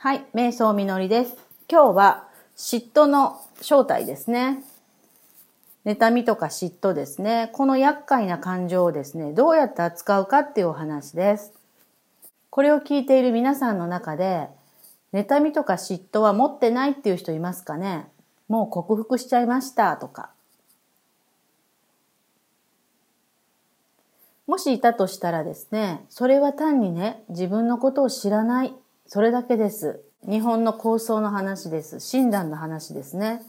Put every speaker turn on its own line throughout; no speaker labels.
はい、瞑想みのりです。今日は嫉妬の正体ですね。妬みとか嫉妬ですね。この厄介な感情をですね、どうやって扱うかっていうお話です。これを聞いている皆さんの中で、妬みとか嫉妬は持ってないっていう人いますかねもう克服しちゃいましたとか。もしいたとしたらですね、それは単にね、自分のことを知らない、それだけです。日本の構想の話です。親鸞の話ですね。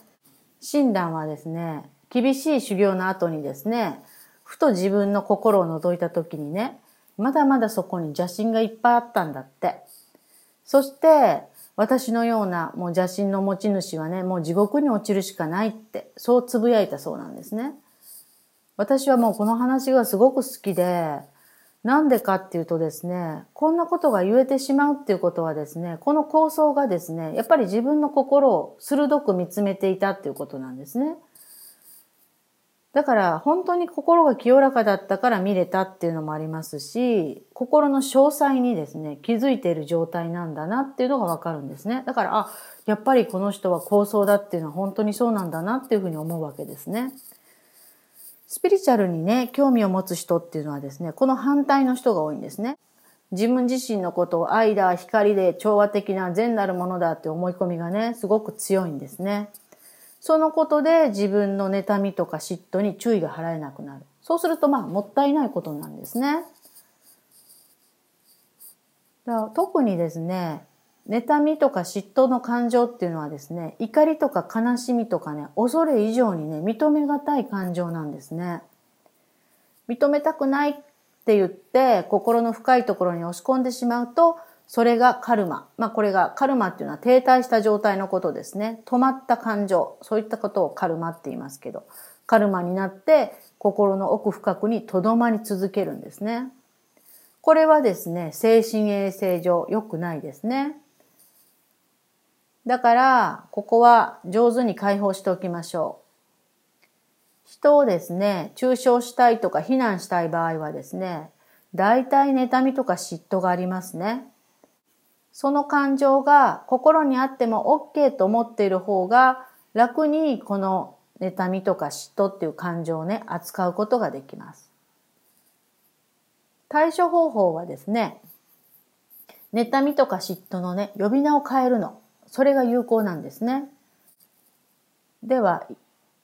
親鸞はですね、厳しい修行の後にですね、ふと自分の心を覗いた時にね、まだまだそこに邪心がいっぱいあったんだって。そして、私のようなもう邪心の持ち主はね、もう地獄に落ちるしかないって、そうつぶやいたそうなんですね。私はもうこの話がすごく好きで、なんでかっていうとですね、こんなことが言えてしまうっていうことはですね、この構想がですね、やっぱり自分の心を鋭く見つめていたっていうことなんですね。だから本当に心が清らかだったから見れたっていうのもありますし、心の詳細にですね、気づいている状態なんだなっていうのがわかるんですね。だから、あ、やっぱりこの人は構想だっていうのは本当にそうなんだなっていうふうに思うわけですね。スピリチュアルにね、興味を持つ人っていうのはですね、この反対の人が多いんですね。自分自身のことを愛だ、光で、調和的な善なるものだって思い込みがね、すごく強いんですね。そのことで自分の妬みとか嫉妬に注意が払えなくなる。そうするとまあ、もったいないことなんですね。だ特にですね、妬みとか嫉妬の感情っていうのはですね、怒りとか悲しみとかね、恐れ以上にね、認めがたい感情なんですね。認めたくないって言って、心の深いところに押し込んでしまうと、それがカルマ。まあこれがカルマっていうのは停滞した状態のことですね。止まった感情。そういったことをカルマって言いますけど、カルマになって心の奥深くに留まり続けるんですね。これはですね、精神衛生上良くないですね。だから、ここは上手に解放しておきましょう。人をですね、抽象したいとか非難したい場合はですね、大体妬みとか嫉妬がありますね。その感情が心にあっても OK と思っている方が楽にこの妬みとか嫉妬っていう感情をね、扱うことができます。対処方法はですね、妬みとか嫉妬のね、呼び名を変えるの。それが有効なんですね。では、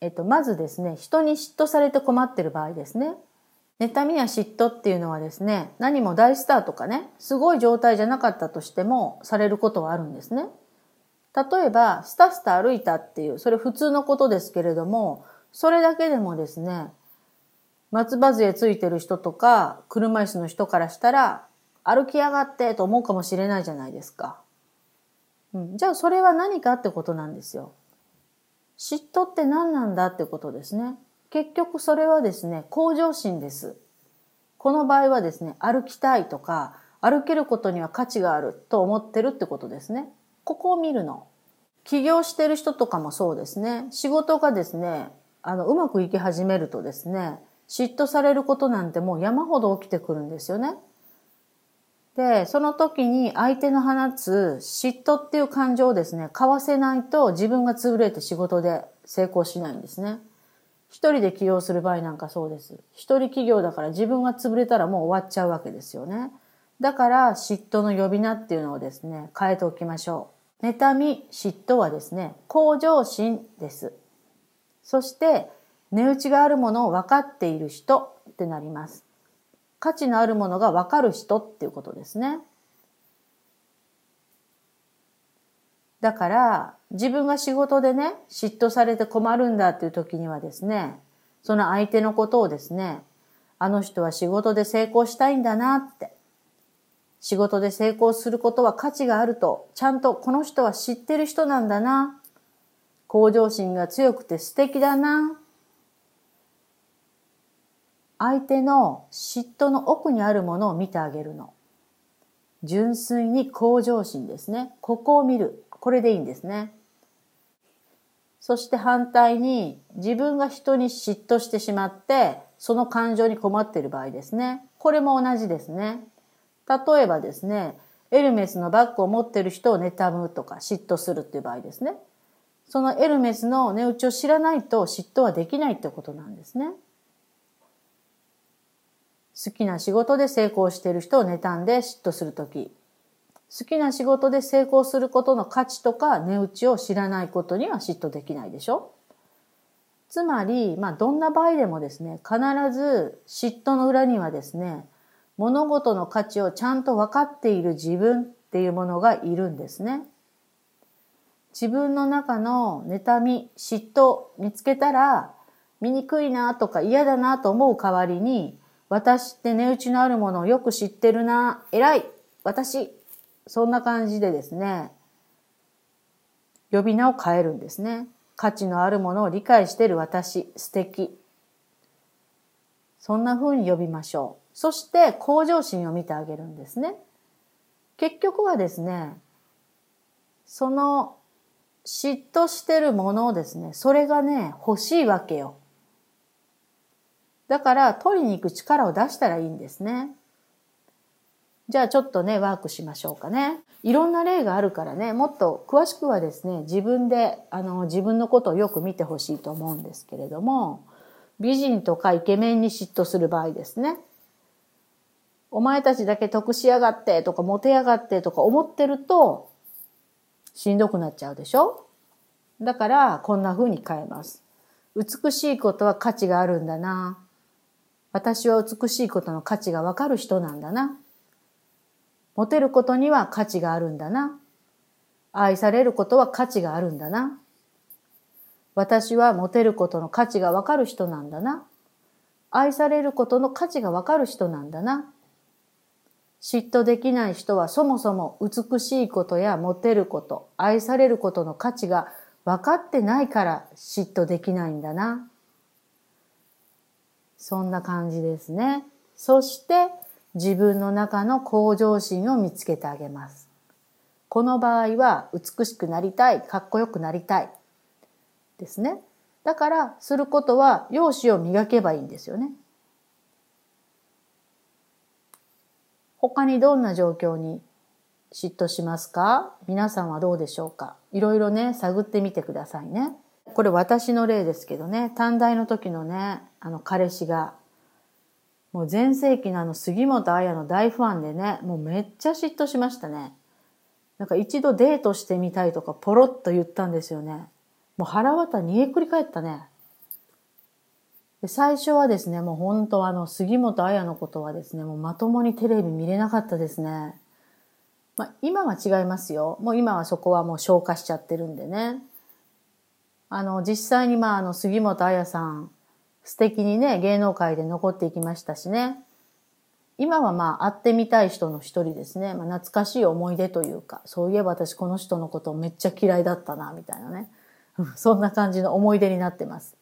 えっと、まずですね、人に嫉妬されて困ってる場合ですね。妬みや嫉妬っていうのはですね、何も大スターとかね、すごい状態じゃなかったとしても、されることはあるんですね。例えば、スタスタ歩いたっていう、それ普通のことですけれども、それだけでもですね、松葉杖ついてる人とか、車椅子の人からしたら、歩きやがってと思うかもしれないじゃないですか。うん、じゃあそれは何かってことなんですよ。嫉妬って何なんだってことですね。結局それはですね、向上心です。この場合はですね、歩きたいとか、歩けることには価値があると思ってるってことですね。ここを見るの。起業してる人とかもそうですね。仕事がですね、あの、うまくいき始めるとですね、嫉妬されることなんてもう山ほど起きてくるんですよね。で、その時に相手の放つ嫉妬っていう感情をですね、買わせないと自分が潰れて仕事で成功しないんですね。一人で起業する場合なんかそうです。一人企業だから自分が潰れたらもう終わっちゃうわけですよね。だから嫉妬の呼び名っていうのをですね、変えておきましょう。妬み、嫉妬はですね、向上心です。そして、値打ちがあるものを分かっている人ってなります。価値のあるものがわかる人っていうことですね。だから、自分が仕事でね、嫉妬されて困るんだっていう時にはですね、その相手のことをですね、あの人は仕事で成功したいんだなって、仕事で成功することは価値があると、ちゃんとこの人は知ってる人なんだな、向上心が強くて素敵だな、相手の嫉妬の奥にあるものを見てあげるの。純粋に向上心ですね。ここを見る。これでいいんですね。そして反対に自分が人に嫉妬してしまってその感情に困っている場合ですね。これも同じですね。例えばですね、エルメスのバッグを持っている人を妬むとか嫉妬するっていう場合ですね。そのエルメスの値打ちを知らないと嫉妬はできないってことなんですね。好きな仕事で成功している人を妬んで嫉妬するとき、好きな仕事で成功することの価値とか値打ちを知らないことには嫉妬できないでしょつまり、まあ、どんな場合でもですね、必ず嫉妬の裏にはですね、物事の価値をちゃんと分かっている自分っていうものがいるんですね。自分の中の妬み、嫉妬見つけたら、醜いなとか嫌だなと思う代わりに、私って値打ちのあるものをよく知ってるな、偉い、私、そんな感じでですね、呼び名を変えるんですね。価値のあるものを理解している私、素敵。そんな風に呼びましょう。そして向上心を見てあげるんですね。結局はですね、その嫉妬してるものをですね、それがね、欲しいわけよ。だから取りに行く力を出したらいいんですね。じゃあちょっとね、ワークしましょうかね。いろんな例があるからね、もっと詳しくはですね、自分で、あの、自分のことをよく見てほしいと思うんですけれども、美人とかイケメンに嫉妬する場合ですね。お前たちだけ得しやがってとかモテやがってとか思ってるとしんどくなっちゃうでしょ？だからこんな風に変えます。美しいことは価値があるんだな。私は美しいことの価値がわかる人なんだな。モテることには価値があるんだな。愛されることは価値があるんだな。私はモテることの価値がわかる人なんだな。愛されることの価値がわかる人なんだな。嫉妬できない人はそもそも美しいことやモテること、愛されることの価値が分かってないから嫉妬できないんだな。そんな感じですね。そして自分の中の向上心を見つけてあげます。この場合は美しくなりたい、かっこよくなりたいですね。だからすることは容姿を磨けばいいんですよね。他にどんな状況に嫉妬しますか？皆さんはどうでしょうか？いろいろね、探ってみてくださいね。これ私の例ですけどね、短大の時のね、あの彼氏が、もう全盛期のあの杉本彩の大ファンでね、もうめっちゃ嫉妬しましたね。なんか一度デートしてみたいとかポロッと言ったんですよね。もう腹渡煮えくり返ったね。で最初はですね、もう本当あの、杉本彩のことはですね、もうまともにテレビ見れなかったですね。まあ、今は違いますよ。もう今はそこはもう消化しちゃってるんでね。あの、実際にまあ、あの、杉本彩さん、素敵にね、芸能界で残っていきましたしね。今はまあ、会ってみたい人の一人ですね。まあ、懐かしい思い出というか、そういえば私この人のことめっちゃ嫌いだったな、みたいなね。そんな感じの思い出になってます。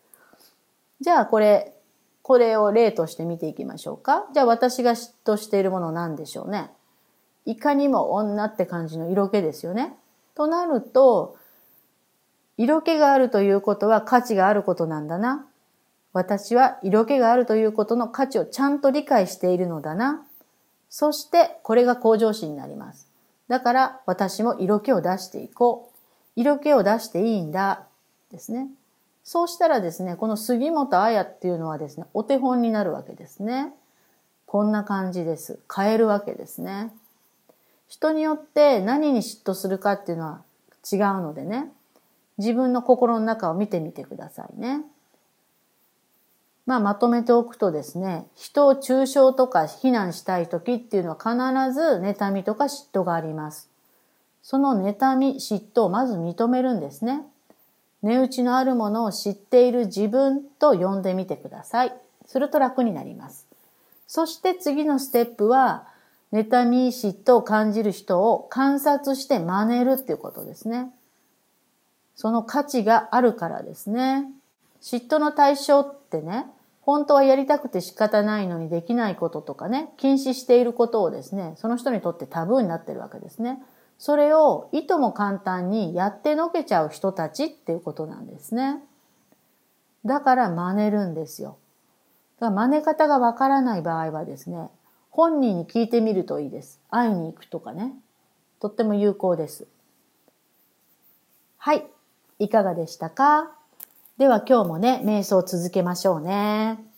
じゃあこれ、これを例として見ていきましょうか。じゃあ私が嫉妬しているものなんでしょうね。いかにも女って感じの色気ですよね。となると、色気があるということは価値があることなんだな。私は色気があるということの価値をちゃんと理解しているのだな。そしてこれが向上心になります。だから私も色気を出していこう。色気を出していいんだ。ですね。そうしたらですね、この杉本彩っていうのはですね、お手本になるわけですね。こんな感じです。変えるわけですね。人によって何に嫉妬するかっていうのは違うのでね、自分の心の中を見てみてくださいね。まあ、まとめておくとですね、人を抽象とか非難したい時っていうのは必ず妬みとか嫉妬があります。その妬み、嫉妬をまず認めるんですね。値打ちのあるものを知っている自分と呼んでみてください。すると楽になります。そして次のステップは、妬み嫉妬を感じる人を観察して真似るっていうことですね。その価値があるからですね。嫉妬の対象ってね、本当はやりたくて仕方ないのにできないこととかね、禁止していることをですね、その人にとってタブーになってるわけですね。それをいとも簡単にやってのけちゃう人たちっていうことなんですね。だから真似るんですよ。だから真似方がわからない場合はですね、本人に聞いてみるといいです。会いに行くとかね。とっても有効です。はい。いかがでしたか？では今日もね、瞑想を続けましょうね。